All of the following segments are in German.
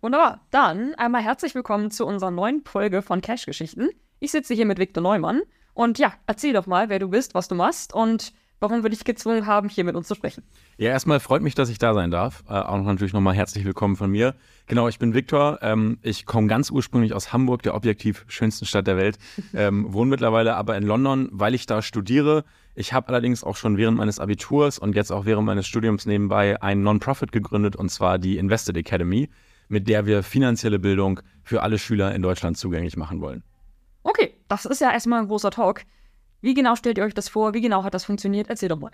Wunderbar. Dann einmal herzlich willkommen zu unserer neuen Folge von Cash-Geschichten. Ich sitze hier mit Viktor Neumann und ja, erzähl doch mal, wer du bist, was du machst und warum wir dich gezwungen haben, hier mit uns zu sprechen. Ja, erstmal freut mich, dass ich da sein darf. Äh, auch natürlich nochmal herzlich willkommen von mir. Genau, ich bin Viktor. Ähm, ich komme ganz ursprünglich aus Hamburg, der objektiv schönsten Stadt der Welt. Ähm, wohne mittlerweile aber in London, weil ich da studiere. Ich habe allerdings auch schon während meines Abiturs und jetzt auch während meines Studiums nebenbei ein Non-Profit gegründet und zwar die Invested Academy mit der wir finanzielle Bildung für alle Schüler in Deutschland zugänglich machen wollen. Okay, das ist ja erstmal ein großer Talk. Wie genau stellt ihr euch das vor? Wie genau hat das funktioniert? Erzähl doch mal.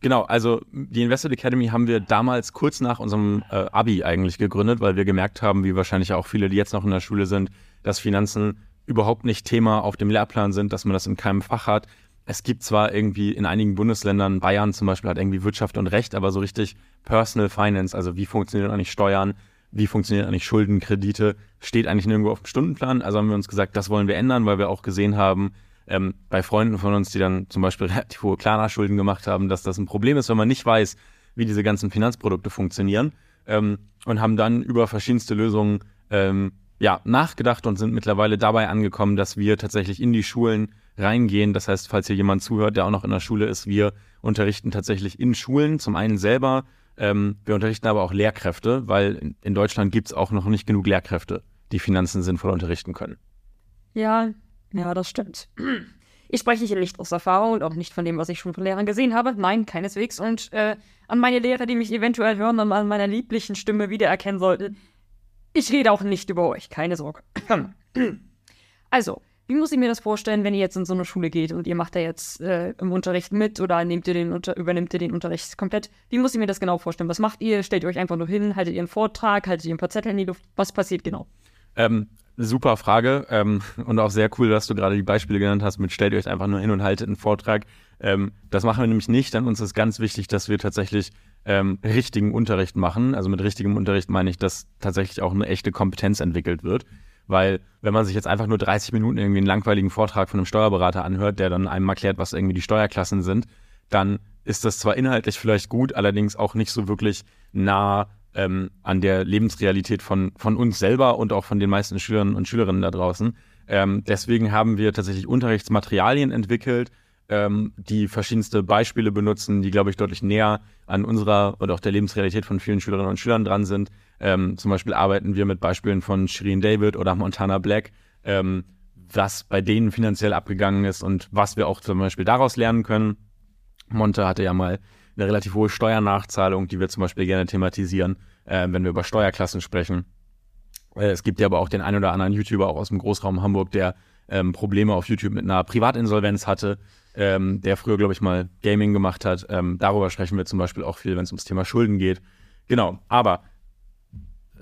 Genau, also die Invested Academy haben wir damals kurz nach unserem äh, Abi eigentlich gegründet, weil wir gemerkt haben, wie wahrscheinlich auch viele, die jetzt noch in der Schule sind, dass Finanzen überhaupt nicht Thema auf dem Lehrplan sind, dass man das in keinem Fach hat. Es gibt zwar irgendwie in einigen Bundesländern, Bayern zum Beispiel hat irgendwie Wirtschaft und Recht, aber so richtig Personal Finance, also wie funktionieren eigentlich Steuern, wie funktionieren eigentlich Schulden, Kredite, steht eigentlich nirgendwo auf dem Stundenplan. Also haben wir uns gesagt, das wollen wir ändern, weil wir auch gesehen haben, ähm, bei Freunden von uns, die dann zum Beispiel relativ hohe Klarna-Schulden gemacht haben, dass das ein Problem ist, wenn man nicht weiß, wie diese ganzen Finanzprodukte funktionieren. Ähm, und haben dann über verschiedenste Lösungen ähm, ja, nachgedacht und sind mittlerweile dabei angekommen, dass wir tatsächlich in die Schulen reingehen. Das heißt, falls hier jemand zuhört, der auch noch in der Schule ist, wir unterrichten tatsächlich in Schulen, zum einen selber ähm, wir unterrichten aber auch Lehrkräfte, weil in Deutschland gibt es auch noch nicht genug Lehrkräfte, die Finanzen sinnvoll unterrichten können. Ja, ja, das stimmt. Ich spreche hier nicht aus Erfahrung und auch nicht von dem, was ich schon von Lehrern gesehen habe. Nein, keineswegs. Und äh, an meine Lehrer, die mich eventuell hören und an meiner lieblichen Stimme wiedererkennen sollten, ich rede auch nicht über euch, keine Sorge. also, wie muss ich mir das vorstellen, wenn ihr jetzt in so eine Schule geht und ihr macht da jetzt äh, im Unterricht mit oder nehmt ihr den unter übernimmt ihr den Unterricht komplett? Wie muss ich mir das genau vorstellen? Was macht ihr? Stellt ihr euch einfach nur hin? Haltet ihr einen Vortrag? Haltet ihr ein paar Zettel in die Luft? Was passiert genau? Ähm, super Frage ähm, und auch sehr cool, dass du gerade die Beispiele genannt hast mit stellt ihr euch einfach nur hin und haltet einen Vortrag. Ähm, das machen wir nämlich nicht, denn uns ist ganz wichtig, dass wir tatsächlich ähm, richtigen Unterricht machen. Also mit richtigem Unterricht meine ich, dass tatsächlich auch eine echte Kompetenz entwickelt wird. Weil wenn man sich jetzt einfach nur 30 Minuten irgendwie einen langweiligen Vortrag von einem Steuerberater anhört, der dann einem erklärt, was irgendwie die Steuerklassen sind, dann ist das zwar inhaltlich vielleicht gut, allerdings auch nicht so wirklich nah ähm, an der Lebensrealität von, von uns selber und auch von den meisten Schülern und Schülerinnen da draußen. Ähm, deswegen haben wir tatsächlich Unterrichtsmaterialien entwickelt, ähm, die verschiedenste Beispiele benutzen, die, glaube ich, deutlich näher an unserer oder auch der Lebensrealität von vielen Schülerinnen und Schülern dran sind. Ähm, zum Beispiel arbeiten wir mit Beispielen von Shirin David oder Montana Black, ähm, was bei denen finanziell abgegangen ist und was wir auch zum Beispiel daraus lernen können. Monte hatte ja mal eine relativ hohe Steuernachzahlung, die wir zum Beispiel gerne thematisieren, äh, wenn wir über Steuerklassen sprechen. Äh, es gibt ja aber auch den einen oder anderen YouTuber auch aus dem Großraum Hamburg, der ähm, Probleme auf YouTube mit einer Privatinsolvenz hatte, ähm, der früher, glaube ich, mal Gaming gemacht hat. Ähm, darüber sprechen wir zum Beispiel auch viel, wenn es ums Thema Schulden geht. Genau, aber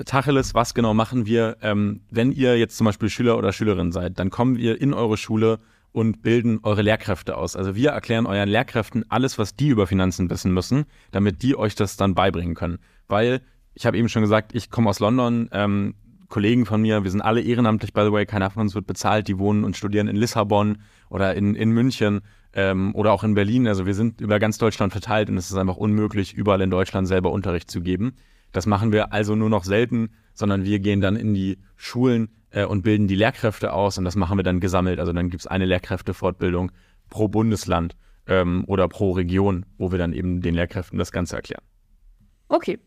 Tacheles, was genau machen wir? Ähm, wenn ihr jetzt zum Beispiel Schüler oder Schülerin seid, dann kommen wir in eure Schule und bilden eure Lehrkräfte aus. Also wir erklären euren Lehrkräften alles, was die über Finanzen wissen müssen, damit die euch das dann beibringen können. Weil, ich habe eben schon gesagt, ich komme aus London, ähm, Kollegen von mir, wir sind alle ehrenamtlich, by the way, keiner von uns wird bezahlt, die wohnen und studieren in Lissabon oder in, in München ähm, oder auch in Berlin. Also wir sind über ganz Deutschland verteilt und es ist einfach unmöglich, überall in Deutschland selber Unterricht zu geben. Das machen wir also nur noch selten, sondern wir gehen dann in die Schulen äh, und bilden die Lehrkräfte aus und das machen wir dann gesammelt. Also dann gibt es eine Lehrkräftefortbildung pro Bundesland ähm, oder pro Region, wo wir dann eben den Lehrkräften das Ganze erklären. Okay.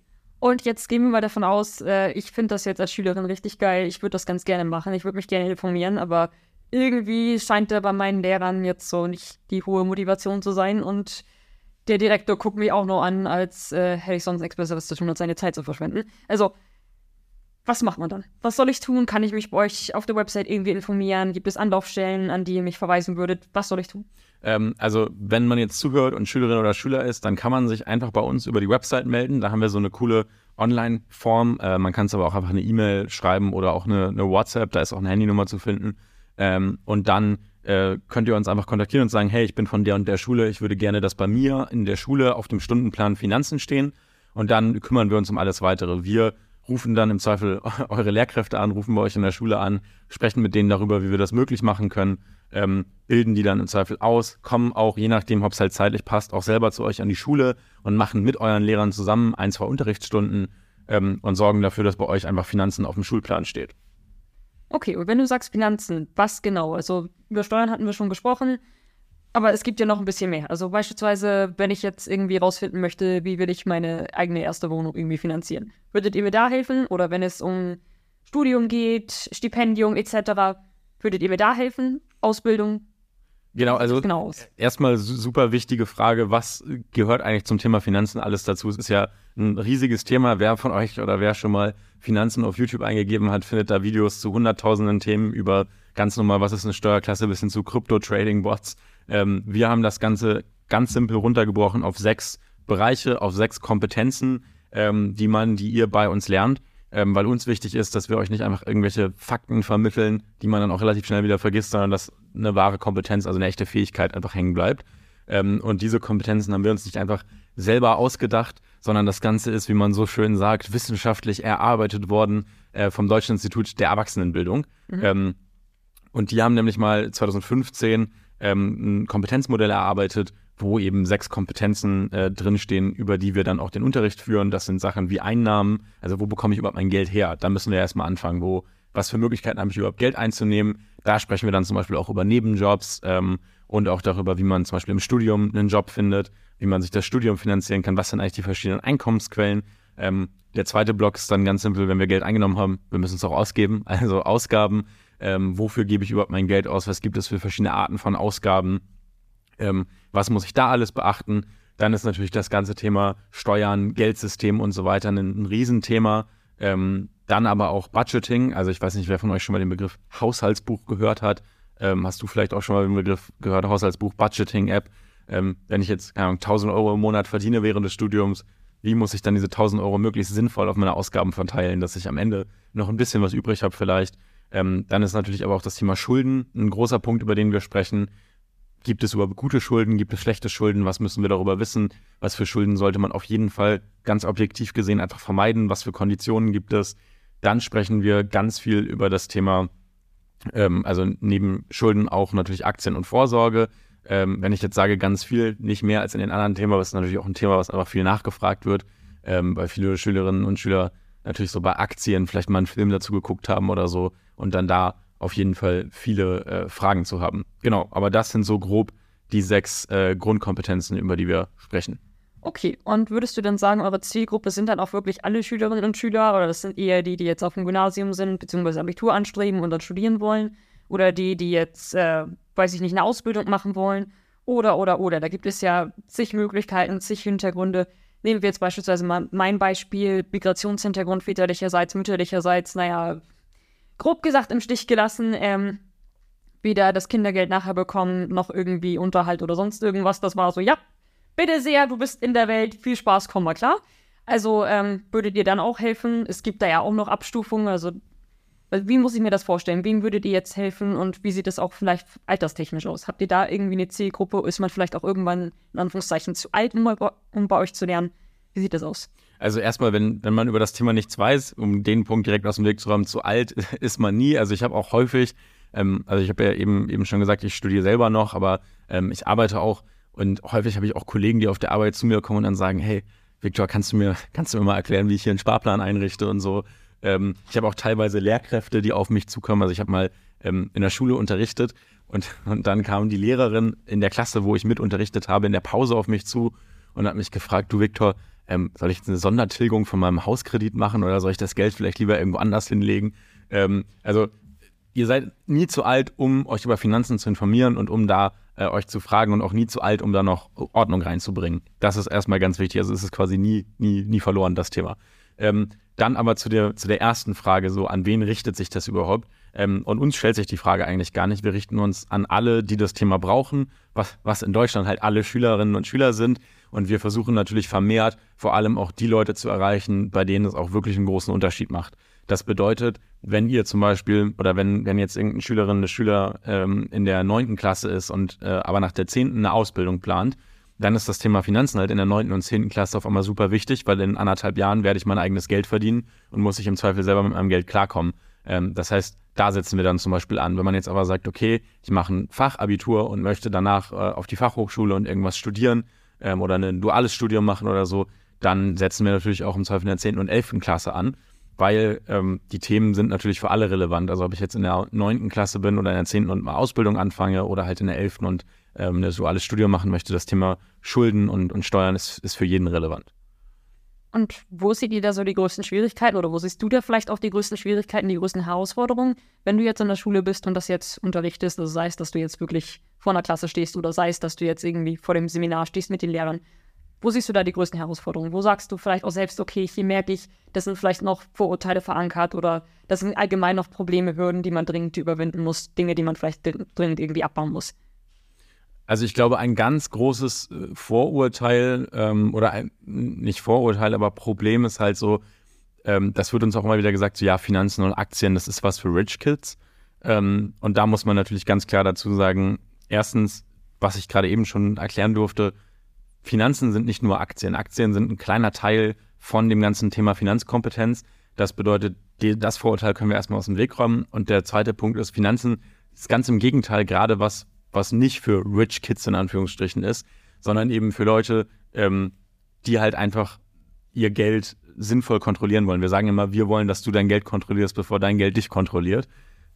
Und jetzt gehen wir mal davon aus, äh, ich finde das jetzt als Schülerin richtig geil. Ich würde das ganz gerne machen. Ich würde mich gerne informieren, aber irgendwie scheint da bei meinen Lehrern jetzt so nicht die hohe Motivation zu sein und der Direktor guckt mich auch nur an, als äh, hätte ich sonst nichts Besseres zu tun, als seine Zeit zu verschwenden. Also, was macht man dann? Was soll ich tun? Kann ich mich bei euch auf der Website irgendwie informieren? Gibt es Anlaufstellen, an die ihr mich verweisen würdet? Was soll ich tun? Ähm, also, wenn man jetzt zuhört und Schülerin oder Schüler ist, dann kann man sich einfach bei uns über die Website melden. Da haben wir so eine coole Online-Form. Äh, man kann es aber auch einfach eine E-Mail schreiben oder auch eine, eine, WhatsApp. Da ist auch eine Handynummer zu finden. Ähm, und dann äh, könnt ihr uns einfach kontaktieren und sagen, hey, ich bin von der und der Schule, ich würde gerne, dass bei mir in der Schule auf dem Stundenplan Finanzen stehen und dann kümmern wir uns um alles weitere. Wir rufen dann im Zweifel eure Lehrkräfte an, rufen bei euch in der Schule an, sprechen mit denen darüber, wie wir das möglich machen können, ähm, bilden die dann im Zweifel aus, kommen auch, je nachdem, ob es halt zeitlich passt, auch selber zu euch an die Schule und machen mit euren Lehrern zusammen ein, zwei Unterrichtsstunden ähm, und sorgen dafür, dass bei euch einfach Finanzen auf dem Schulplan steht. Okay, und wenn du sagst Finanzen, was genau? Also über Steuern hatten wir schon gesprochen, aber es gibt ja noch ein bisschen mehr. Also beispielsweise, wenn ich jetzt irgendwie rausfinden möchte, wie will ich meine eigene erste Wohnung irgendwie finanzieren. Würdet ihr mir da helfen? Oder wenn es um Studium geht, Stipendium etc., würdet ihr mir da helfen? Ausbildung? Genau, also genau erstmal super wichtige Frage, was gehört eigentlich zum Thema Finanzen alles dazu? Es ist ja ein riesiges Thema. Wer von euch oder wer schon mal Finanzen auf YouTube eingegeben hat, findet da Videos zu hunderttausenden Themen über ganz normal, was ist eine Steuerklasse, bis hin zu Krypto-Trading-Bots. Ähm, wir haben das Ganze ganz simpel runtergebrochen auf sechs Bereiche, auf sechs Kompetenzen, ähm, die man, die ihr bei uns lernt ähm, weil uns wichtig ist, dass wir euch nicht einfach irgendwelche Fakten vermitteln, die man dann auch relativ schnell wieder vergisst, sondern dass eine wahre Kompetenz, also eine echte Fähigkeit einfach hängen bleibt. Ähm, und diese Kompetenzen haben wir uns nicht einfach selber ausgedacht, sondern das Ganze ist, wie man so schön sagt, wissenschaftlich erarbeitet worden äh, vom Deutschen Institut der Erwachsenenbildung. Mhm. Ähm, und die haben nämlich mal 2015 ähm, ein Kompetenzmodell erarbeitet, wo eben sechs Kompetenzen äh, drinstehen, über die wir dann auch den Unterricht führen. Das sind Sachen wie Einnahmen, also wo bekomme ich überhaupt mein Geld her? Da müssen wir erstmal anfangen, wo, was für Möglichkeiten habe ich überhaupt Geld einzunehmen? Da sprechen wir dann zum Beispiel auch über Nebenjobs ähm, und auch darüber, wie man zum Beispiel im Studium einen Job findet, wie man sich das Studium finanzieren kann, was sind eigentlich die verschiedenen Einkommensquellen. Ähm, der zweite Block ist dann ganz simpel, wenn wir Geld eingenommen haben, wir müssen es auch ausgeben, also Ausgaben. Ähm, wofür gebe ich überhaupt mein Geld aus? Was gibt es für verschiedene Arten von Ausgaben? Ähm, was muss ich da alles beachten? Dann ist natürlich das ganze Thema Steuern, Geldsystem und so weiter ein, ein Riesenthema. Ähm, dann aber auch Budgeting. Also ich weiß nicht, wer von euch schon mal den Begriff Haushaltsbuch gehört hat. Ähm, hast du vielleicht auch schon mal gehört, Haushaltsbuch, Budgeting-App? Ähm, wenn ich jetzt Ahnung, 1000 Euro im Monat verdiene während des Studiums, wie muss ich dann diese 1000 Euro möglichst sinnvoll auf meine Ausgaben verteilen, dass ich am Ende noch ein bisschen was übrig habe vielleicht. Ähm, dann ist natürlich aber auch das Thema Schulden ein großer Punkt, über den wir sprechen. Gibt es überhaupt gute Schulden? Gibt es schlechte Schulden? Was müssen wir darüber wissen? Was für Schulden sollte man auf jeden Fall ganz objektiv gesehen einfach vermeiden? Was für Konditionen gibt es? Dann sprechen wir ganz viel über das Thema, ähm, also neben Schulden auch natürlich Aktien und Vorsorge. Ähm, wenn ich jetzt sage ganz viel, nicht mehr als in den anderen Themen, aber es ist natürlich auch ein Thema, was einfach viel nachgefragt wird, ähm, weil viele Schülerinnen und Schüler natürlich so bei Aktien vielleicht mal einen Film dazu geguckt haben oder so und dann da auf jeden Fall viele äh, Fragen zu haben. Genau, aber das sind so grob die sechs äh, Grundkompetenzen, über die wir sprechen. Okay, und würdest du dann sagen, eure Zielgruppe sind dann auch wirklich alle Schülerinnen und Schüler oder das sind eher die, die jetzt auf dem Gymnasium sind, beziehungsweise Abitur anstreben und dann studieren wollen? Oder die, die jetzt, äh, weiß ich nicht, eine Ausbildung machen wollen? Oder, oder, oder. Da gibt es ja zig Möglichkeiten, zig Hintergründe. Nehmen wir jetzt beispielsweise mal mein Beispiel, Migrationshintergrund väterlicherseits, mütterlicherseits, naja, grob gesagt im Stich gelassen. Ähm, weder das Kindergeld nachher bekommen, noch irgendwie Unterhalt oder sonst irgendwas. Das war so, ja, bitte sehr, du bist in der Welt, viel Spaß, komm mal klar. Also ähm, würdet ihr dann auch helfen? Es gibt da ja auch noch Abstufungen, also wie muss ich mir das vorstellen? Wem würdet ihr jetzt helfen und wie sieht es auch vielleicht alterstechnisch aus? Habt ihr da irgendwie eine Zielgruppe? Ist man vielleicht auch irgendwann in Anführungszeichen zu alt, um, um bei euch zu lernen? Wie sieht das aus? Also erstmal, wenn, wenn man über das Thema nichts weiß, um den Punkt direkt aus dem Weg zu räumen, zu alt ist man nie. Also ich habe auch häufig, ähm, also ich habe ja eben, eben schon gesagt, ich studiere selber noch, aber ähm, ich arbeite auch und häufig habe ich auch Kollegen, die auf der Arbeit zu mir kommen und dann sagen, hey, Victor, kannst du mir, kannst du mir mal erklären, wie ich hier einen Sparplan einrichte und so. Ähm, ich habe auch teilweise Lehrkräfte, die auf mich zukommen. Also ich habe mal ähm, in der Schule unterrichtet und, und dann kam die Lehrerin in der Klasse, wo ich mit unterrichtet habe, in der Pause auf mich zu und hat mich gefragt, du Victor, ähm, soll ich eine Sondertilgung von meinem Hauskredit machen oder soll ich das Geld vielleicht lieber irgendwo anders hinlegen? Ähm, also ihr seid nie zu alt, um euch über Finanzen zu informieren und um da äh, euch zu fragen und auch nie zu alt, um da noch Ordnung reinzubringen. Das ist erstmal ganz wichtig. Also es ist quasi nie, nie, nie verloren, das Thema. Ähm, dann aber zu der, zu der ersten Frage, so an wen richtet sich das überhaupt? Ähm, und uns stellt sich die Frage eigentlich gar nicht. Wir richten uns an alle, die das Thema brauchen, was, was in Deutschland halt alle Schülerinnen und Schüler sind. Und wir versuchen natürlich vermehrt vor allem auch die Leute zu erreichen, bei denen es auch wirklich einen großen Unterschied macht. Das bedeutet, wenn ihr zum Beispiel oder wenn, wenn jetzt irgendeine Schülerin, eine Schüler ähm, in der neunten Klasse ist und äh, aber nach der zehnten eine Ausbildung plant, dann ist das Thema Finanzen halt in der neunten und zehnten Klasse auf einmal super wichtig, weil in anderthalb Jahren werde ich mein eigenes Geld verdienen und muss ich im Zweifel selber mit meinem Geld klarkommen. Ähm, das heißt, da setzen wir dann zum Beispiel an. Wenn man jetzt aber sagt, okay, ich mache ein Fachabitur und möchte danach äh, auf die Fachhochschule und irgendwas studieren, ähm, oder ein duales Studium machen oder so, dann setzen wir natürlich auch im Zweifel in der 10. und 11. Klasse an, weil ähm, die Themen sind natürlich für alle relevant. Also ob ich jetzt in der 9. Klasse bin oder in der 10. und mal Ausbildung anfange oder halt in der 11. und ähm, ein duales Studium machen möchte, das Thema Schulden und, und Steuern ist, ist für jeden relevant. Und wo seht ihr da so die größten Schwierigkeiten oder wo siehst du da vielleicht auch die größten Schwierigkeiten, die größten Herausforderungen, wenn du jetzt in der Schule bist und das jetzt unterrichtest, also sei es, dass du jetzt wirklich vor einer Klasse stehst oder sei es, dass du jetzt irgendwie vor dem Seminar stehst mit den Lehrern. Wo siehst du da die größten Herausforderungen? Wo sagst du vielleicht auch selbst, okay, hier merke ich, das sind vielleicht noch Vorurteile verankert oder das sind allgemein noch Probleme, Hürden, die man dringend überwinden muss, Dinge, die man vielleicht dringend irgendwie abbauen muss? Also ich glaube, ein ganz großes äh, Vorurteil ähm, oder ein, nicht Vorurteil, aber Problem ist halt so, ähm, das wird uns auch immer wieder gesagt, so ja, Finanzen und Aktien, das ist was für Rich Kids. Ähm, und da muss man natürlich ganz klar dazu sagen, erstens, was ich gerade eben schon erklären durfte, Finanzen sind nicht nur Aktien. Aktien sind ein kleiner Teil von dem ganzen Thema Finanzkompetenz. Das bedeutet, die, das Vorurteil können wir erstmal aus dem Weg räumen. Und der zweite Punkt ist, Finanzen ist ganz im Gegenteil, gerade was was nicht für Rich Kids in Anführungsstrichen ist, sondern eben für Leute, ähm, die halt einfach ihr Geld sinnvoll kontrollieren wollen. Wir sagen immer, wir wollen, dass du dein Geld kontrollierst, bevor dein Geld dich kontrolliert.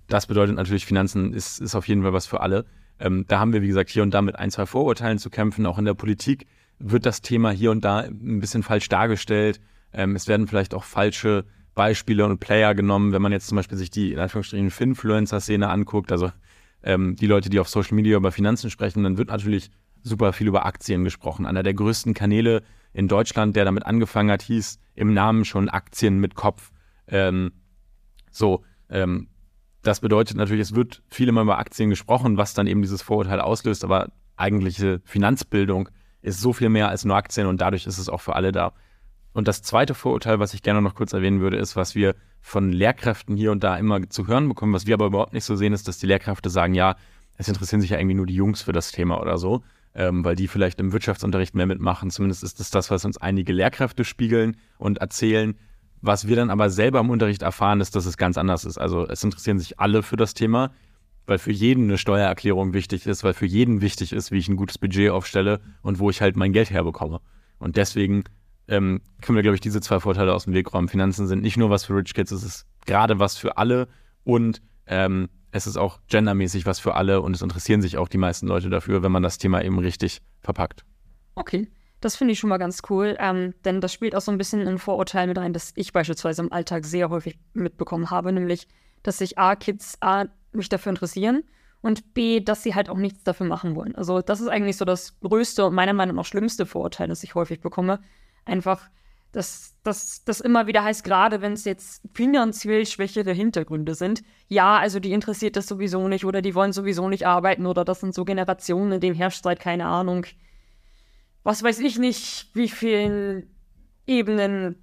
Das bedeutet natürlich, Finanzen ist, ist auf jeden Fall was für alle. Ähm, da haben wir, wie gesagt, hier und da mit ein, zwei Vorurteilen zu kämpfen. Auch in der Politik wird das Thema hier und da ein bisschen falsch dargestellt. Ähm, es werden vielleicht auch falsche Beispiele und Player genommen, wenn man jetzt zum Beispiel sich die in Anführungsstrichen Finfluencer-Szene anguckt. Also ähm, die Leute, die auf Social Media über Finanzen sprechen, dann wird natürlich super viel über Aktien gesprochen. Einer der größten Kanäle in Deutschland, der damit angefangen hat, hieß im Namen schon Aktien mit Kopf. Ähm, so, ähm, das bedeutet natürlich, es wird viel immer über Aktien gesprochen, was dann eben dieses Vorurteil auslöst, aber eigentliche Finanzbildung ist so viel mehr als nur Aktien und dadurch ist es auch für alle da. Und das zweite Vorurteil, was ich gerne noch kurz erwähnen würde, ist, was wir von Lehrkräften hier und da immer zu hören bekommen, was wir aber überhaupt nicht so sehen, ist, dass die Lehrkräfte sagen, ja, es interessieren sich ja irgendwie nur die Jungs für das Thema oder so, ähm, weil die vielleicht im Wirtschaftsunterricht mehr mitmachen. Zumindest ist das das, was uns einige Lehrkräfte spiegeln und erzählen. Was wir dann aber selber im Unterricht erfahren, ist, dass es ganz anders ist. Also es interessieren sich alle für das Thema, weil für jeden eine Steuererklärung wichtig ist, weil für jeden wichtig ist, wie ich ein gutes Budget aufstelle und wo ich halt mein Geld herbekomme. Und deswegen ähm, können wir, glaube ich, diese zwei Vorteile aus dem Weg räumen. Finanzen sind nicht nur was für Rich Kids, es ist gerade was für alle und ähm, es ist auch gendermäßig was für alle und es interessieren sich auch die meisten Leute dafür, wenn man das Thema eben richtig verpackt. Okay, das finde ich schon mal ganz cool, ähm, denn das spielt auch so ein bisschen ein Vorurteil mit rein, das ich beispielsweise im Alltag sehr häufig mitbekommen habe, nämlich, dass sich A, Kids A, mich dafür interessieren und B, dass sie halt auch nichts dafür machen wollen. Also das ist eigentlich so das größte und meiner Meinung nach schlimmste Vorurteil, das ich häufig bekomme, einfach, dass das immer wieder heißt, gerade wenn es jetzt finanziell schwächere Hintergründe sind, ja, also die interessiert das sowieso nicht oder die wollen sowieso nicht arbeiten oder das sind so Generationen, in denen herrscht seit keine Ahnung, was weiß ich nicht, wie vielen Ebenen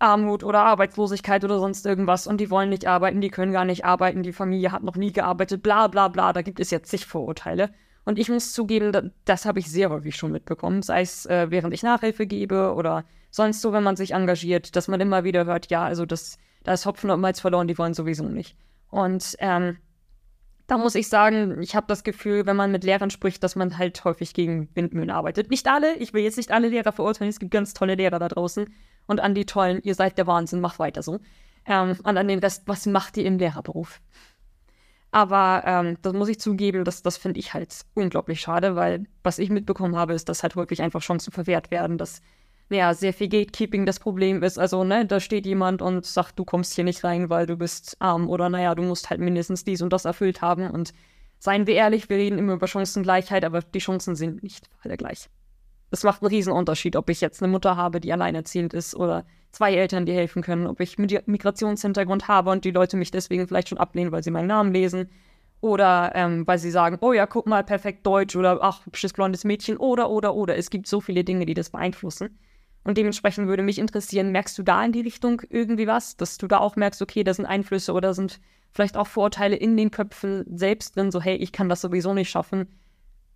Armut oder Arbeitslosigkeit oder sonst irgendwas und die wollen nicht arbeiten, die können gar nicht arbeiten, die Familie hat noch nie gearbeitet, bla bla bla, da gibt es jetzt zig Vorurteile. Und ich muss zugeben, das, habe ich sehr häufig schon mitbekommen, sei es äh, während ich Nachhilfe gebe oder sonst so, wenn man sich engagiert, dass man immer wieder hört, ja, also das, da ist Hopfen und Malz verloren, die wollen sowieso nicht. Und ähm, da muss ich sagen, ich habe das Gefühl, wenn man mit Lehrern spricht, dass man halt häufig gegen Windmühlen arbeitet. Nicht alle, ich will jetzt nicht alle Lehrer verurteilen, es gibt ganz tolle Lehrer da draußen. Und an die tollen, ihr seid der Wahnsinn, macht weiter so. Ähm, und an den Rest, was macht ihr im Lehrerberuf? Aber ähm, das muss ich zugeben, das, das finde ich halt unglaublich schade, weil was ich mitbekommen habe, ist, dass halt wirklich einfach Chancen verwehrt werden, dass ja, sehr viel Gatekeeping das Problem ist. Also, ne, da steht jemand und sagt, du kommst hier nicht rein, weil du bist arm oder naja, du musst halt mindestens dies und das erfüllt haben. Und seien wir ehrlich, wir reden immer über Chancengleichheit, aber die Chancen sind nicht alle gleich. Es macht einen riesen Unterschied, ob ich jetzt eine Mutter habe, die alleinerziehend ist oder zwei Eltern, die helfen können, ob ich Migrationshintergrund habe und die Leute mich deswegen vielleicht schon ablehnen, weil sie meinen Namen lesen oder ähm, weil sie sagen, oh ja, guck mal, perfekt Deutsch oder ach, hübsches blondes Mädchen oder, oder, oder. Es gibt so viele Dinge, die das beeinflussen. Und dementsprechend würde mich interessieren, merkst du da in die Richtung irgendwie was, dass du da auch merkst, okay, da sind Einflüsse oder sind vielleicht auch Vorurteile in den Köpfen selbst drin, so hey, ich kann das sowieso nicht schaffen.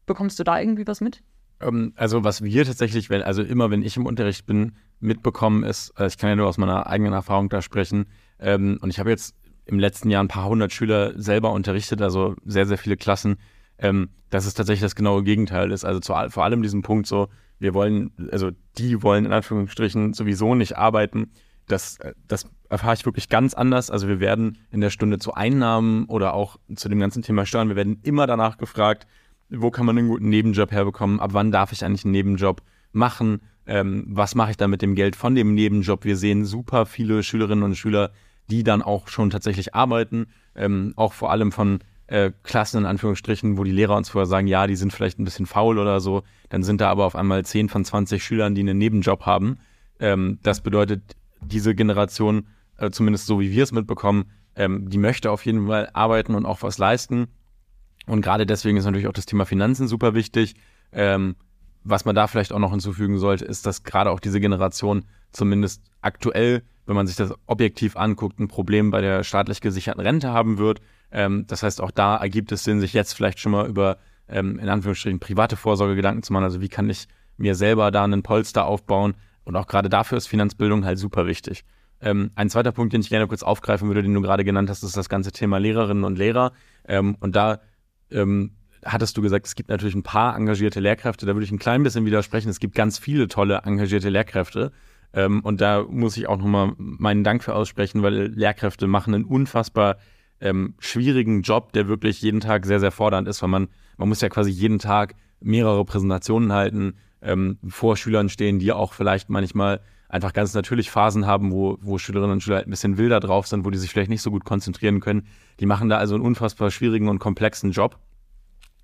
Bekommst du da irgendwie was mit? Ähm, also was wir tatsächlich, wenn, also immer wenn ich im Unterricht bin, mitbekommen ist, äh, ich kann ja nur aus meiner eigenen Erfahrung da sprechen, ähm, und ich habe jetzt im letzten Jahr ein paar hundert Schüler selber unterrichtet, also sehr, sehr viele Klassen, ähm, dass es tatsächlich das genaue Gegenteil ist. Also zu, vor allem diesen Punkt so, wir wollen, also die wollen in Anführungsstrichen sowieso nicht arbeiten. Das, das erfahre ich wirklich ganz anders. Also wir werden in der Stunde zu Einnahmen oder auch zu dem ganzen Thema Steuern, wir werden immer danach gefragt, wo kann man einen guten Nebenjob herbekommen, ab wann darf ich eigentlich einen Nebenjob machen, ähm, was mache ich da mit dem Geld von dem Nebenjob. Wir sehen super viele Schülerinnen und Schüler, die dann auch schon tatsächlich arbeiten, ähm, auch vor allem von äh, Klassen in Anführungsstrichen, wo die Lehrer uns vorher sagen, ja, die sind vielleicht ein bisschen faul oder so, dann sind da aber auf einmal 10 von 20 Schülern, die einen Nebenjob haben. Ähm, das bedeutet, diese Generation, äh, zumindest so wie wir es mitbekommen, ähm, die möchte auf jeden Fall arbeiten und auch was leisten. Und gerade deswegen ist natürlich auch das Thema Finanzen super wichtig. Ähm, was man da vielleicht auch noch hinzufügen sollte, ist, dass gerade auch diese Generation zumindest aktuell, wenn man sich das objektiv anguckt, ein Problem bei der staatlich gesicherten Rente haben wird. Ähm, das heißt, auch da ergibt es Sinn, sich jetzt vielleicht schon mal über, ähm, in Anführungsstrichen, private Vorsorge Gedanken zu machen. Also wie kann ich mir selber da einen Polster aufbauen? Und auch gerade dafür ist Finanzbildung halt super wichtig. Ähm, ein zweiter Punkt, den ich gerne kurz aufgreifen würde, den du gerade genannt hast, ist das ganze Thema Lehrerinnen und Lehrer. Ähm, und da ähm, hattest du gesagt, es gibt natürlich ein paar engagierte Lehrkräfte. Da würde ich ein klein bisschen widersprechen. Es gibt ganz viele tolle engagierte Lehrkräfte. Ähm, und da muss ich auch nochmal meinen Dank für aussprechen, weil Lehrkräfte machen einen unfassbar ähm, schwierigen Job, der wirklich jeden Tag sehr, sehr fordernd ist, weil man, man muss ja quasi jeden Tag mehrere Präsentationen halten, ähm, vor Schülern stehen, die auch vielleicht manchmal einfach ganz natürlich Phasen haben, wo, wo Schülerinnen und Schüler halt ein bisschen wilder drauf sind, wo die sich vielleicht nicht so gut konzentrieren können. Die machen da also einen unfassbar schwierigen und komplexen Job,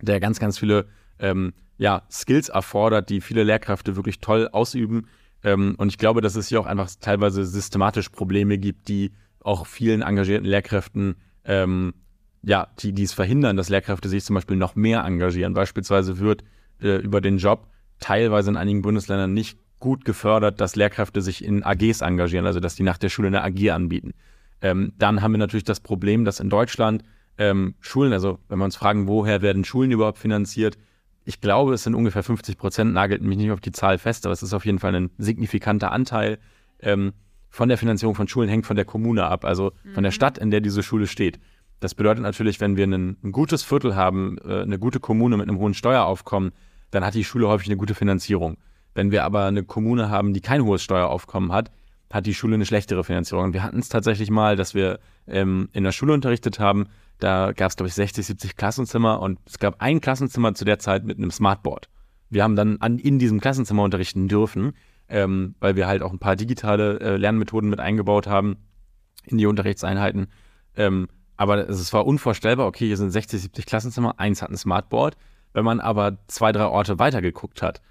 der ganz, ganz viele ähm, ja, Skills erfordert, die viele Lehrkräfte wirklich toll ausüben. Ähm, und ich glaube, dass es hier auch einfach teilweise systematisch Probleme gibt, die auch vielen engagierten Lehrkräften ähm, ja, die, die es verhindern, dass Lehrkräfte sich zum Beispiel noch mehr engagieren. Beispielsweise wird äh, über den Job teilweise in einigen Bundesländern nicht gut gefördert, dass Lehrkräfte sich in AGs engagieren, also dass die nach der Schule eine AG anbieten. Ähm, dann haben wir natürlich das Problem, dass in Deutschland ähm, Schulen, also wenn wir uns fragen, woher werden Schulen überhaupt finanziert, ich glaube, es sind ungefähr 50 Prozent, nagelt mich nicht auf die Zahl fest, aber es ist auf jeden Fall ein signifikanter Anteil ähm, von der Finanzierung von Schulen, hängt von der Kommune ab, also mhm. von der mhm. Stadt, in der diese Schule steht. Das bedeutet natürlich, wenn wir ein, ein gutes Viertel haben, äh, eine gute Kommune mit einem hohen Steueraufkommen, dann hat die Schule häufig eine gute Finanzierung. Wenn wir aber eine Kommune haben, die kein hohes Steueraufkommen hat, hat die Schule eine schlechtere Finanzierung. Wir hatten es tatsächlich mal, dass wir ähm, in der Schule unterrichtet haben. Da gab es, glaube ich, 60, 70 Klassenzimmer und es gab ein Klassenzimmer zu der Zeit mit einem Smartboard. Wir haben dann an, in diesem Klassenzimmer unterrichten dürfen, ähm, weil wir halt auch ein paar digitale äh, Lernmethoden mit eingebaut haben in die Unterrichtseinheiten. Ähm, aber es war unvorstellbar, okay, hier sind 60, 70 Klassenzimmer, eins hat ein Smartboard. Wenn man aber zwei, drei Orte weitergeguckt hat,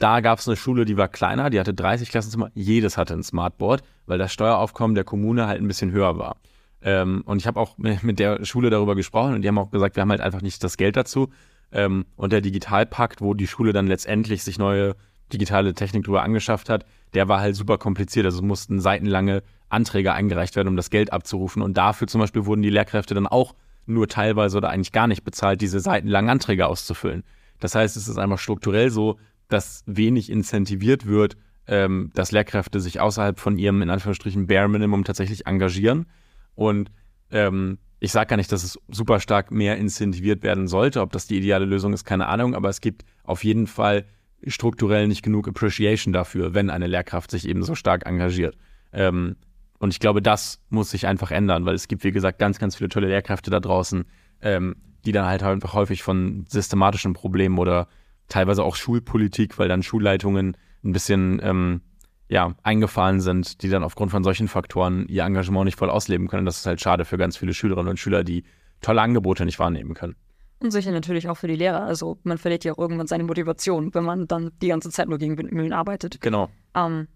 da gab es eine Schule, die war kleiner, die hatte 30 Klassenzimmer, jedes hatte ein Smartboard, weil das Steueraufkommen der Kommune halt ein bisschen höher war. Ähm, und ich habe auch mit der Schule darüber gesprochen und die haben auch gesagt, wir haben halt einfach nicht das Geld dazu. Ähm, und der Digitalpakt, wo die Schule dann letztendlich sich neue digitale Technik drüber angeschafft hat, der war halt super kompliziert. Also mussten seitenlange Anträge eingereicht werden, um das Geld abzurufen. Und dafür zum Beispiel wurden die Lehrkräfte dann auch nur teilweise oder eigentlich gar nicht bezahlt, diese seitenlangen Anträge auszufüllen. Das heißt, es ist einfach strukturell so, dass wenig incentiviert wird, ähm, dass Lehrkräfte sich außerhalb von ihrem, in Anführungsstrichen, Bare Minimum tatsächlich engagieren. Und ähm, ich sage gar nicht, dass es super stark mehr incentiviert werden sollte. Ob das die ideale Lösung ist, keine Ahnung. Aber es gibt auf jeden Fall strukturell nicht genug Appreciation dafür, wenn eine Lehrkraft sich eben so stark engagiert. Ähm, und ich glaube, das muss sich einfach ändern, weil es gibt, wie gesagt, ganz, ganz viele tolle Lehrkräfte da draußen, ähm, die dann halt einfach häufig von systematischen Problemen oder teilweise auch Schulpolitik, weil dann Schulleitungen ein bisschen ähm, ja, eingefallen sind, die dann aufgrund von solchen Faktoren ihr Engagement nicht voll ausleben können. Das ist halt schade für ganz viele Schülerinnen und Schüler, die tolle Angebote nicht wahrnehmen können. Und sicher natürlich auch für die Lehrer. Also man verliert ja auch irgendwann seine Motivation, wenn man dann die ganze Zeit nur gegen Windmühlen arbeitet. Genau. Ähm,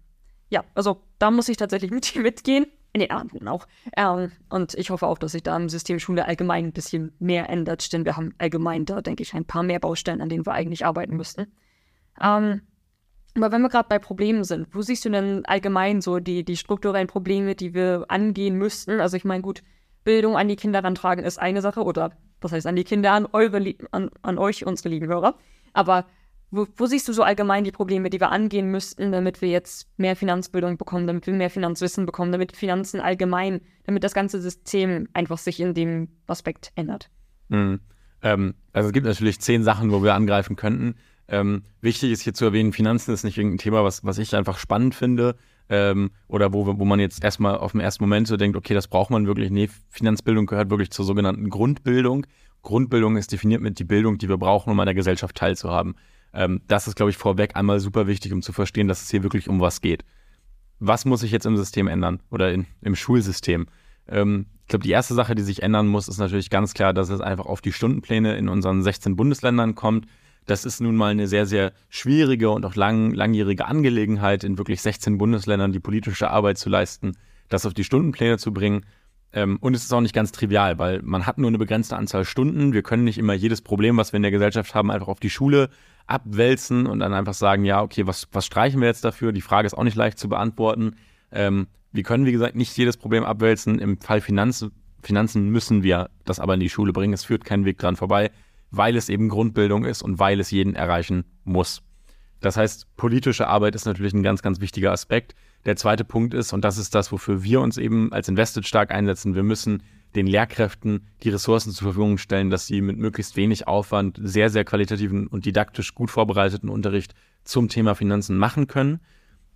ja, also da muss ich tatsächlich mit mitgehen in den anderen auch. Ähm, und ich hoffe auch, dass sich da im System Schule allgemein ein bisschen mehr ändert, denn wir haben allgemein da, denke ich, ein paar mehr Baustellen, an denen wir eigentlich arbeiten müssten. Ähm, aber wenn wir gerade bei Problemen sind, wo siehst du denn allgemein so die, die strukturellen Probleme, die wir angehen müssten? Also ich meine, gut, Bildung an die Kinder rantragen ist eine Sache oder was heißt an die Kinder, an, eure, an, an euch, unsere lieben Hörer. Aber wo, wo, siehst du so allgemein die Probleme, die wir angehen müssten, damit wir jetzt mehr Finanzbildung bekommen, damit wir mehr Finanzwissen bekommen, damit Finanzen allgemein, damit das ganze System einfach sich in dem Aspekt ändert? Mhm. Ähm, also es gibt natürlich zehn Sachen, wo wir angreifen könnten. Ähm, wichtig ist hier zu erwähnen, Finanzen ist nicht irgendein Thema, was, was ich einfach spannend finde ähm, oder wo, wo man jetzt erstmal auf den ersten Moment so denkt, okay, das braucht man wirklich. Nee, Finanzbildung gehört wirklich zur sogenannten Grundbildung. Grundbildung ist definiert mit die Bildung, die wir brauchen, um an der Gesellschaft teilzuhaben. Ähm, das ist, glaube ich, vorweg einmal super wichtig, um zu verstehen, dass es hier wirklich um was geht. Was muss sich jetzt im System ändern oder in, im Schulsystem? Ähm, ich glaube, die erste Sache, die sich ändern muss, ist natürlich ganz klar, dass es einfach auf die Stundenpläne in unseren 16 Bundesländern kommt. Das ist nun mal eine sehr, sehr schwierige und auch lang, langjährige Angelegenheit, in wirklich 16 Bundesländern die politische Arbeit zu leisten, das auf die Stundenpläne zu bringen. Ähm, und es ist auch nicht ganz trivial, weil man hat nur eine begrenzte Anzahl Stunden. Wir können nicht immer jedes Problem, was wir in der Gesellschaft haben, einfach auf die Schule abwälzen und dann einfach sagen, ja, okay, was, was streichen wir jetzt dafür? Die Frage ist auch nicht leicht zu beantworten. Ähm, wir können, wie gesagt, nicht jedes Problem abwälzen. Im Fall Finanz, Finanzen müssen wir das aber in die Schule bringen. Es führt keinen Weg dran vorbei, weil es eben Grundbildung ist und weil es jeden erreichen muss. Das heißt, politische Arbeit ist natürlich ein ganz, ganz wichtiger Aspekt. Der zweite Punkt ist, und das ist das, wofür wir uns eben als Invested stark einsetzen, wir müssen den Lehrkräften die Ressourcen zur Verfügung stellen, dass sie mit möglichst wenig Aufwand sehr, sehr qualitativen und didaktisch gut vorbereiteten Unterricht zum Thema Finanzen machen können.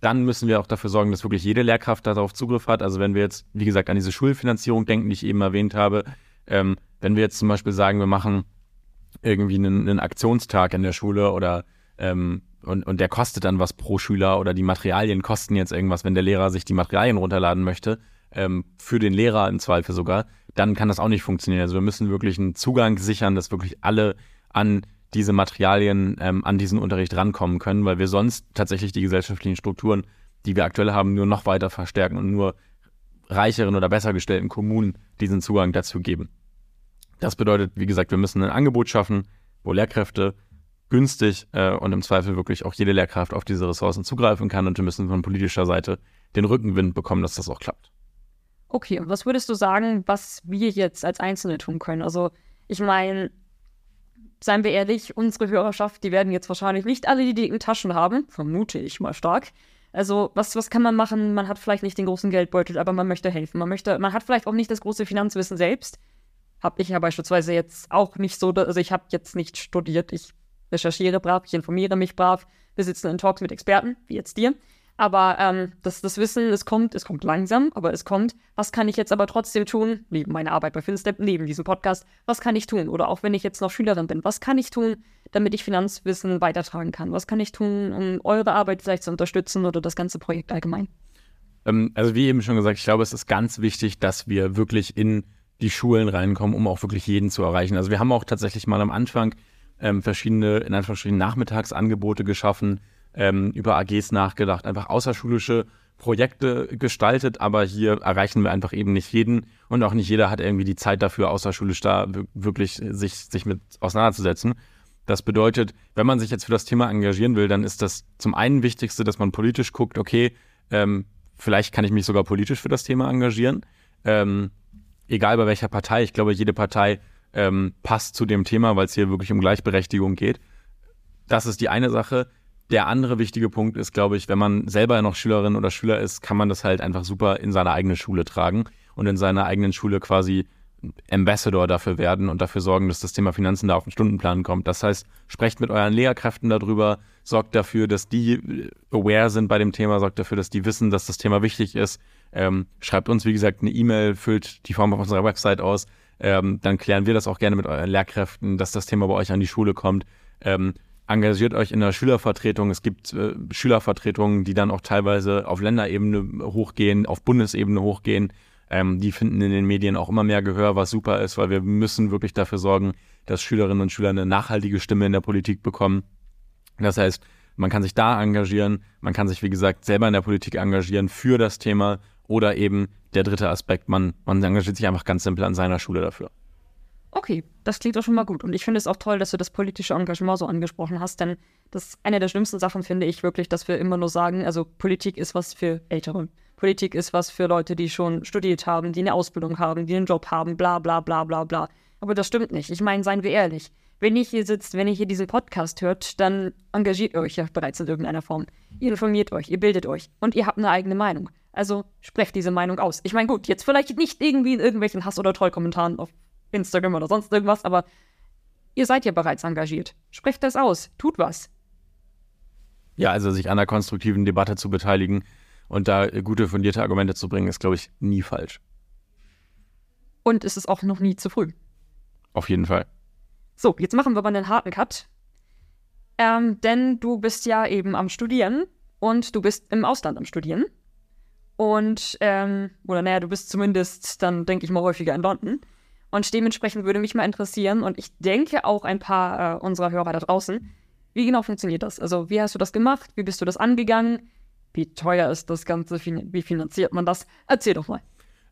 Dann müssen wir auch dafür sorgen, dass wirklich jede Lehrkraft darauf Zugriff hat. Also wenn wir jetzt, wie gesagt, an diese Schulfinanzierung denken, die ich eben erwähnt habe, ähm, wenn wir jetzt zum Beispiel sagen, wir machen irgendwie einen, einen Aktionstag in der Schule oder ähm, und, und der kostet dann was pro Schüler oder die Materialien kosten jetzt irgendwas, wenn der Lehrer sich die Materialien runterladen möchte, ähm, für den Lehrer im Zweifel sogar, dann kann das auch nicht funktionieren. Also wir müssen wirklich einen Zugang sichern, dass wirklich alle an diese Materialien, ähm, an diesen Unterricht rankommen können, weil wir sonst tatsächlich die gesellschaftlichen Strukturen, die wir aktuell haben, nur noch weiter verstärken und nur reicheren oder besser gestellten Kommunen diesen Zugang dazu geben. Das bedeutet, wie gesagt, wir müssen ein Angebot schaffen, wo Lehrkräfte günstig äh, und im Zweifel wirklich auch jede Lehrkraft auf diese Ressourcen zugreifen kann und wir müssen von politischer Seite den Rückenwind bekommen, dass das auch klappt. Okay, und was würdest du sagen, was wir jetzt als Einzelne tun können? Also, ich meine, seien wir ehrlich, unsere Hörerschaft, die werden jetzt wahrscheinlich nicht alle die dicken Taschen haben, vermute ich mal stark. Also, was, was kann man machen? Man hat vielleicht nicht den großen Geldbeutel, aber man möchte helfen. Man möchte, man hat vielleicht auch nicht das große Finanzwissen selbst. Habe ich ja beispielsweise jetzt auch nicht so, also ich habe jetzt nicht studiert. Ich recherchiere brav, ich informiere mich brav. Wir sitzen in Talks mit Experten, wie jetzt dir. Aber ähm, das, das Wissen, es kommt, es kommt langsam, aber es kommt. Was kann ich jetzt aber trotzdem tun, neben meiner Arbeit bei FinStep, neben diesem Podcast, was kann ich tun? Oder auch wenn ich jetzt noch Schülerin bin, was kann ich tun, damit ich Finanzwissen weitertragen kann? Was kann ich tun, um eure Arbeit vielleicht zu unterstützen oder das ganze Projekt allgemein? Ähm, also wie eben schon gesagt, ich glaube, es ist ganz wichtig, dass wir wirklich in die Schulen reinkommen, um auch wirklich jeden zu erreichen. Also wir haben auch tatsächlich mal am Anfang ähm, verschiedene, in Anführungsstrichen, Nachmittagsangebote geschaffen, ähm, über AGs nachgedacht, einfach außerschulische Projekte gestaltet, aber hier erreichen wir einfach eben nicht jeden und auch nicht jeder hat irgendwie die Zeit dafür, außerschulisch da wirklich sich, sich mit auseinanderzusetzen. Das bedeutet, wenn man sich jetzt für das Thema engagieren will, dann ist das zum einen Wichtigste, dass man politisch guckt, okay, ähm, vielleicht kann ich mich sogar politisch für das Thema engagieren. Ähm, egal bei welcher Partei, ich glaube, jede Partei ähm, passt zu dem Thema, weil es hier wirklich um Gleichberechtigung geht. Das ist die eine Sache. Der andere wichtige Punkt ist, glaube ich, wenn man selber noch Schülerin oder Schüler ist, kann man das halt einfach super in seine eigene Schule tragen und in seiner eigenen Schule quasi Ambassador dafür werden und dafür sorgen, dass das Thema Finanzen da auf den Stundenplan kommt. Das heißt, sprecht mit euren Lehrkräften darüber, sorgt dafür, dass die aware sind bei dem Thema, sorgt dafür, dass die wissen, dass das Thema wichtig ist. Ähm, schreibt uns, wie gesagt, eine E-Mail, füllt die Form auf unserer Website aus. Ähm, dann klären wir das auch gerne mit euren Lehrkräften, dass das Thema bei euch an die Schule kommt. Ähm, engagiert euch in der Schülervertretung. Es gibt äh, Schülervertretungen, die dann auch teilweise auf Länderebene hochgehen, auf Bundesebene hochgehen. Ähm, die finden in den Medien auch immer mehr Gehör, was super ist, weil wir müssen wirklich dafür sorgen, dass Schülerinnen und Schüler eine nachhaltige Stimme in der Politik bekommen. Das heißt, man kann sich da engagieren, man kann sich, wie gesagt, selber in der Politik engagieren für das Thema oder eben der dritte Aspekt, man, man engagiert sich einfach ganz simpel an seiner Schule dafür. Okay, das klingt doch schon mal gut. Und ich finde es auch toll, dass du das politische Engagement so angesprochen hast, denn das eine der schlimmsten Sachen finde ich wirklich, dass wir immer nur sagen, also Politik ist was für Ältere. Politik ist was für Leute, die schon studiert haben, die eine Ausbildung haben, die einen Job haben, bla bla bla bla bla. Aber das stimmt nicht. Ich meine, seien wir ehrlich. Wenn ihr hier sitzt, wenn ihr hier diesen Podcast hört, dann engagiert ihr euch ja bereits in irgendeiner Form. Ihr informiert euch, ihr bildet euch und ihr habt eine eigene Meinung. Also sprecht diese Meinung aus. Ich meine, gut, jetzt vielleicht nicht irgendwie in irgendwelchen Hass- oder Trollkommentaren auf Instagram oder sonst irgendwas, aber ihr seid ja bereits engagiert. Sprecht das aus, tut was. Ja, also sich an einer konstruktiven Debatte zu beteiligen und da gute fundierte Argumente zu bringen, ist, glaube ich, nie falsch. Und es ist auch noch nie zu früh. Auf jeden Fall. So, jetzt machen wir aber einen harten Cut. Ähm, denn du bist ja eben am Studieren und du bist im Ausland am Studieren. Und, ähm, oder naja, du bist zumindest dann, denke ich mal, häufiger in London. Und dementsprechend würde mich mal interessieren, und ich denke auch ein paar äh, unserer Hörer da draußen, wie genau funktioniert das? Also, wie hast du das gemacht? Wie bist du das angegangen? Wie teuer ist das Ganze? Wie finanziert man das? Erzähl doch mal.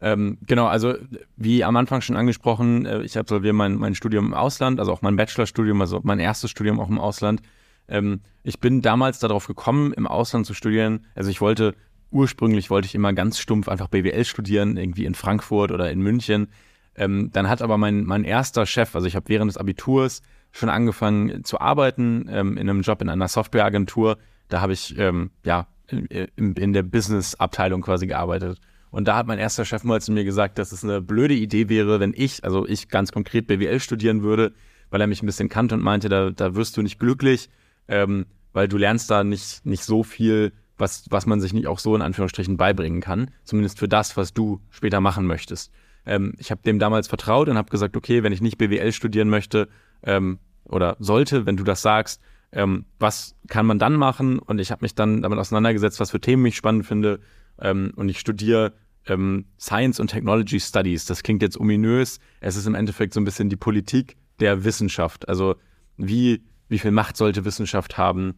Ähm, genau, also wie am Anfang schon angesprochen, äh, ich absolviere mein, mein Studium im Ausland, also auch mein Bachelorstudium, also mein erstes Studium auch im Ausland. Ähm, ich bin damals darauf gekommen, im Ausland zu studieren. Also ich wollte ursprünglich wollte ich immer ganz stumpf einfach BWL studieren, irgendwie in Frankfurt oder in München. Ähm, dann hat aber mein, mein erster Chef, also ich habe während des Abiturs schon angefangen zu arbeiten ähm, in einem Job in einer Softwareagentur. Da habe ich ähm, ja in, in der Business-Abteilung quasi gearbeitet. Und da hat mein erster Chef mal zu mir gesagt, dass es eine blöde Idee wäre, wenn ich, also ich ganz konkret BWL studieren würde, weil er mich ein bisschen kannte und meinte, da, da wirst du nicht glücklich, ähm, weil du lernst da nicht, nicht so viel was, was man sich nicht auch so in Anführungsstrichen beibringen kann. Zumindest für das, was du später machen möchtest. Ähm, ich habe dem damals vertraut und habe gesagt, okay, wenn ich nicht BWL studieren möchte ähm, oder sollte, wenn du das sagst, ähm, was kann man dann machen? Und ich habe mich dann damit auseinandergesetzt, was für Themen ich spannend finde. Ähm, und ich studiere ähm, Science und Technology Studies. Das klingt jetzt ominös. Es ist im Endeffekt so ein bisschen die Politik der Wissenschaft. Also wie, wie viel Macht sollte Wissenschaft haben?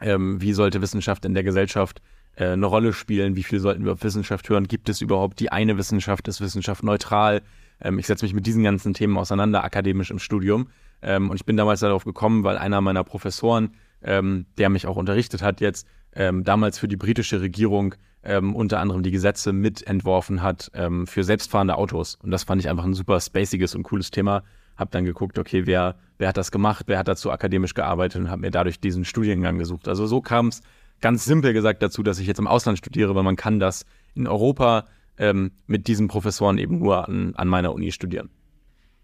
ähm, wie sollte Wissenschaft in der Gesellschaft äh, eine Rolle spielen, wie viel sollten wir auf Wissenschaft hören, gibt es überhaupt die eine Wissenschaft, ist Wissenschaft neutral? Ähm, ich setze mich mit diesen ganzen Themen auseinander, akademisch im Studium. Ähm, und ich bin damals darauf gekommen, weil einer meiner Professoren, ähm, der mich auch unterrichtet hat jetzt, ähm, damals für die britische Regierung ähm, unter anderem die Gesetze mitentworfen hat für selbstfahrende Autos. Und das fand ich einfach ein super spaciges und cooles Thema habe dann geguckt, okay, wer, wer hat das gemacht, wer hat dazu akademisch gearbeitet und habe mir dadurch diesen Studiengang gesucht. Also so kam es ganz simpel gesagt dazu, dass ich jetzt im Ausland studiere, weil man kann das in Europa ähm, mit diesen Professoren eben nur an, an meiner Uni studieren.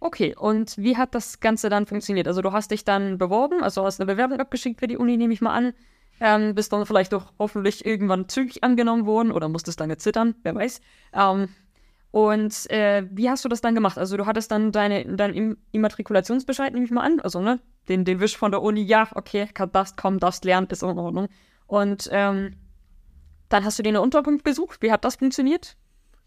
Okay, und wie hat das Ganze dann funktioniert? Also du hast dich dann beworben, also hast eine Bewerbung abgeschickt für die Uni, nehme ich mal an. Ähm, bist dann vielleicht doch hoffentlich irgendwann zügig angenommen worden oder musstest lange zittern, wer weiß. Ähm, und äh, wie hast du das dann gemacht? Also du hattest dann deine, deinen Immatrikulationsbescheid, nehme ich mal an, also ne, den, den Wisch von der Uni, ja, okay, das kommen, das lernen, ist in Ordnung. Und ähm, dann hast du dir eine Unterkunft besucht. Wie hat das funktioniert?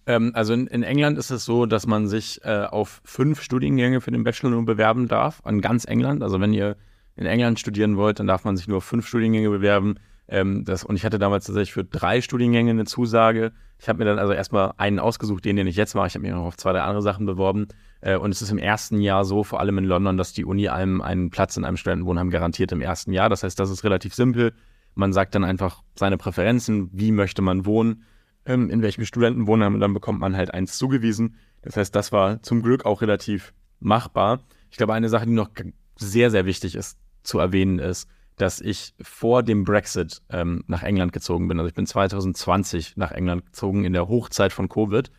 Ähm, also in, in, England ist es so, dass man sich äh, auf fünf Studiengänge für den Bachelor nur bewerben darf, an ganz England. Also wenn ihr in England studieren wollt, dann darf man sich nur auf fünf Studiengänge bewerben. Ähm, das, und ich hatte damals tatsächlich für drei Studiengänge eine Zusage. Ich habe mir dann also erstmal einen ausgesucht, den, den ich jetzt mache. Ich habe mich noch auf zwei, drei andere Sachen beworben. Äh, und es ist im ersten Jahr so, vor allem in London, dass die Uni einem einen Platz in einem Studentenwohnheim garantiert im ersten Jahr. Das heißt, das ist relativ simpel. Man sagt dann einfach seine Präferenzen, wie möchte man wohnen, ähm, in welchem Studentenwohnheim, und dann bekommt man halt eins zugewiesen. Das heißt, das war zum Glück auch relativ machbar. Ich glaube, eine Sache, die noch sehr, sehr wichtig ist zu erwähnen, ist, dass ich vor dem Brexit ähm, nach England gezogen bin. Also ich bin 2020 nach England gezogen in der Hochzeit von Covid,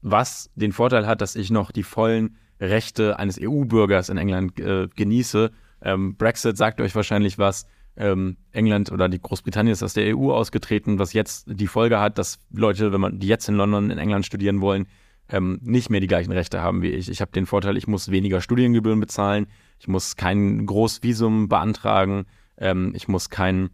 was den Vorteil hat, dass ich noch die vollen Rechte eines EU-Bürgers in England äh, genieße. Ähm, Brexit sagt euch wahrscheinlich was. Ähm, England oder die Großbritannien ist aus der EU ausgetreten, was jetzt die Folge hat, dass Leute, wenn man die jetzt in London in England studieren wollen, ähm, nicht mehr die gleichen Rechte haben wie ich. Ich habe den Vorteil, ich muss weniger Studiengebühren bezahlen, ich muss kein Großvisum beantragen, ähm, ich muss kein,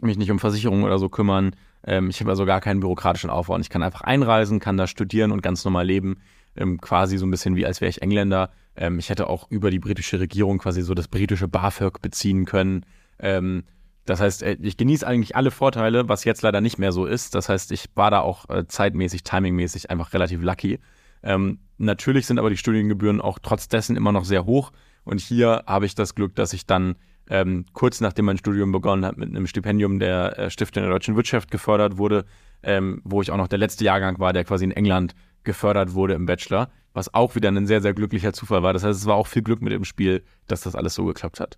mich nicht um Versicherungen oder so kümmern. Ähm, ich habe also gar keinen bürokratischen Aufwand. Ich kann einfach einreisen, kann da studieren und ganz normal leben. Ähm, quasi so ein bisschen wie als wäre ich Engländer. Ähm, ich hätte auch über die britische Regierung quasi so das britische BAföG beziehen können. Ähm, das heißt, äh, ich genieße eigentlich alle Vorteile, was jetzt leider nicht mehr so ist. Das heißt, ich war da auch äh, zeitmäßig, timingmäßig einfach relativ lucky. Ähm, natürlich sind aber die Studiengebühren auch trotz dessen immer noch sehr hoch. Und hier habe ich das Glück, dass ich dann ähm, kurz nachdem mein Studium begonnen hat, mit einem Stipendium der äh, Stiftung der deutschen Wirtschaft gefördert wurde, ähm, wo ich auch noch der letzte Jahrgang war, der quasi in England gefördert wurde im Bachelor, was auch wieder ein sehr, sehr glücklicher Zufall war. Das heißt, es war auch viel Glück mit dem Spiel, dass das alles so geklappt hat.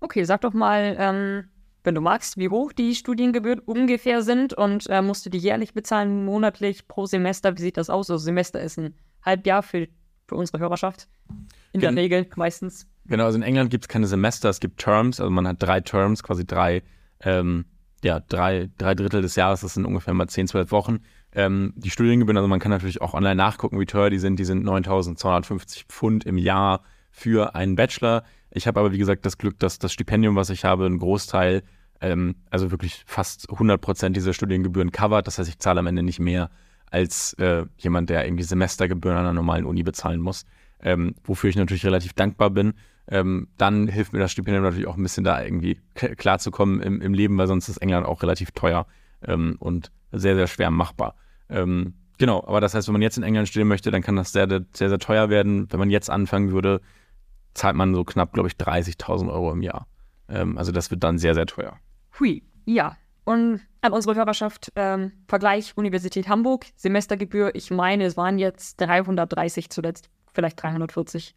Okay, sag doch mal, ähm, wenn du magst, wie hoch die Studiengebühren ungefähr sind und äh, musst du die jährlich bezahlen, monatlich, pro Semester? Wie sieht das aus? Also Semester ist ein Halbjahr für, für unsere Hörerschaft. In Gen der Regel meistens. Genau, also in England gibt es keine Semester, es gibt Terms, also man hat drei Terms, quasi drei ähm, ja, drei, drei Drittel des Jahres, das sind ungefähr mal 10, 12 Wochen. Ähm, die Studiengebühren, also man kann natürlich auch online nachgucken, wie teuer die sind. Die sind 9.250 Pfund im Jahr für einen Bachelor. Ich habe aber, wie gesagt, das Glück, dass das Stipendium, was ich habe, einen Großteil, ähm, also wirklich fast 100 Prozent dieser Studiengebühren covert. Das heißt, ich zahle am Ende nicht mehr als äh, jemand, der irgendwie Semestergebühren an einer normalen Uni bezahlen muss. Ähm, wofür ich natürlich relativ dankbar bin. Ähm, dann hilft mir das Stipendium natürlich auch ein bisschen da irgendwie klarzukommen im, im Leben, weil sonst ist England auch relativ teuer ähm, und sehr, sehr schwer machbar. Ähm, genau, aber das heißt, wenn man jetzt in England studieren möchte, dann kann das sehr, sehr, sehr teuer werden. Wenn man jetzt anfangen würde, zahlt man so knapp, glaube ich, 30.000 Euro im Jahr. Ähm, also das wird dann sehr, sehr teuer. Hui, ja. Und an unsere Hörerschaft, ähm, Vergleich Universität Hamburg, Semestergebühr, ich meine, es waren jetzt 330 zuletzt, vielleicht 340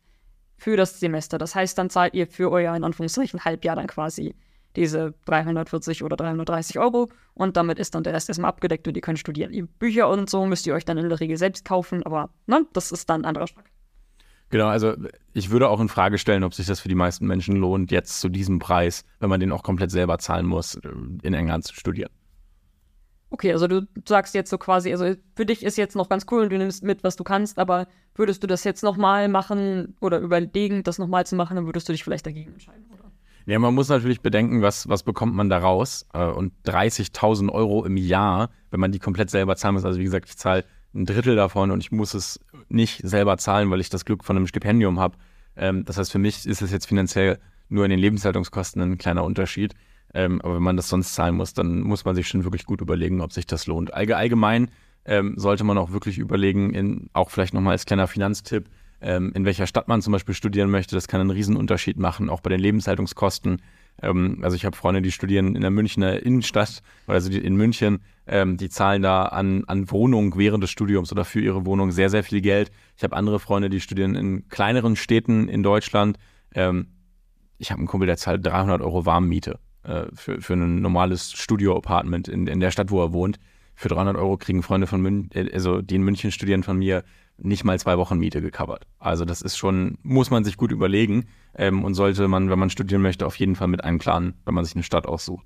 für das Semester. Das heißt, dann zahlt ihr für euer, in Anführungszeichen, Halbjahr dann quasi diese 340 oder 330 Euro und damit ist dann der Rest erstmal abgedeckt und ihr könnt studieren. Die Bücher und so müsst ihr euch dann in der Regel selbst kaufen, aber ne, das ist dann ein anderer Schlag. Genau, also ich würde auch in Frage stellen, ob sich das für die meisten Menschen lohnt, jetzt zu diesem Preis, wenn man den auch komplett selber zahlen muss, in England zu studieren. Okay, also du sagst jetzt so quasi, also für dich ist jetzt noch ganz cool und du nimmst mit, was du kannst, aber würdest du das jetzt nochmal machen oder überlegen, das nochmal zu machen, dann würdest du dich vielleicht dagegen entscheiden, oder? Ja, man muss natürlich bedenken, was, was bekommt man da raus. Äh, und 30.000 Euro im Jahr, wenn man die komplett selber zahlen muss. Also wie gesagt, ich zahle ein Drittel davon und ich muss es nicht selber zahlen, weil ich das Glück von einem Stipendium habe. Ähm, das heißt, für mich ist es jetzt finanziell nur in den Lebenshaltungskosten ein kleiner Unterschied. Ähm, aber wenn man das sonst zahlen muss, dann muss man sich schon wirklich gut überlegen, ob sich das lohnt. Allgemein ähm, sollte man auch wirklich überlegen, in, auch vielleicht nochmal als kleiner Finanztipp, ähm, in welcher Stadt man zum Beispiel studieren möchte. Das kann einen Riesenunterschied machen, auch bei den Lebenshaltungskosten. Ähm, also ich habe Freunde, die studieren in der Münchner Innenstadt, also in München, ähm, die zahlen da an, an Wohnung während des Studiums oder für ihre Wohnung sehr, sehr viel Geld. Ich habe andere Freunde, die studieren in kleineren Städten in Deutschland. Ähm, ich habe einen Kumpel, der zahlt 300 Euro Warmmiete äh, für, für ein normales Studio-Apartment in, in der Stadt, wo er wohnt. Für 300 Euro kriegen Freunde von München, äh, also die in München studieren von mir, nicht mal zwei Wochen Miete gecovert. Also das ist schon, muss man sich gut überlegen ähm, und sollte man, wenn man studieren möchte, auf jeden Fall mit einem Plan, wenn man sich eine Stadt aussucht.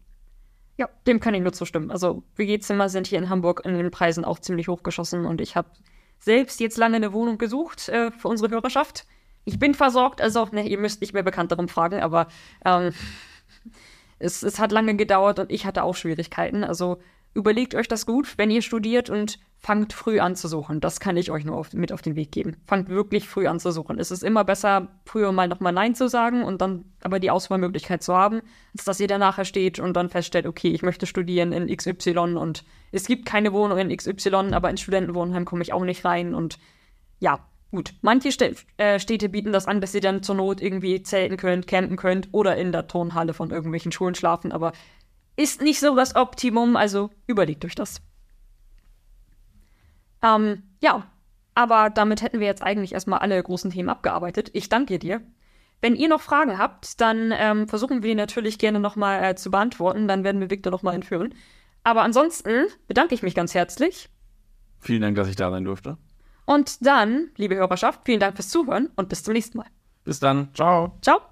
Ja, dem kann ich nur zustimmen. Also WG-Zimmer sind hier in Hamburg in den Preisen auch ziemlich hochgeschossen und ich habe selbst jetzt lange eine Wohnung gesucht äh, für unsere Hörerschaft. Ich bin versorgt, also ne, ihr müsst nicht mehr bekannt darum fragen, aber ähm, es, es hat lange gedauert und ich hatte auch Schwierigkeiten. Also überlegt euch das gut, wenn ihr studiert und fangt früh an zu suchen. Das kann ich euch nur auf, mit auf den Weg geben. Fangt wirklich früh an zu suchen. Es ist immer besser, früher mal nochmal Nein zu sagen und dann aber die Auswahlmöglichkeit zu haben, als dass ihr dann nachher steht und dann feststellt, okay, ich möchte studieren in XY und es gibt keine Wohnung in XY, aber in Studentenwohnheim komme ich auch nicht rein und ja, gut. Manche äh, Städte bieten das an, dass ihr dann zur Not irgendwie zelten könnt, campen könnt oder in der Turnhalle von irgendwelchen Schulen schlafen, aber ist nicht so das Optimum, also überlegt euch das. Ähm, ja, aber damit hätten wir jetzt eigentlich erstmal alle großen Themen abgearbeitet. Ich danke dir. Wenn ihr noch Fragen habt, dann ähm, versuchen wir die natürlich gerne nochmal äh, zu beantworten. Dann werden wir Victor nochmal entführen. Aber ansonsten bedanke ich mich ganz herzlich. Vielen Dank, dass ich da sein durfte. Und dann, liebe Hörerschaft, vielen Dank fürs Zuhören und bis zum nächsten Mal. Bis dann. Ciao. Ciao.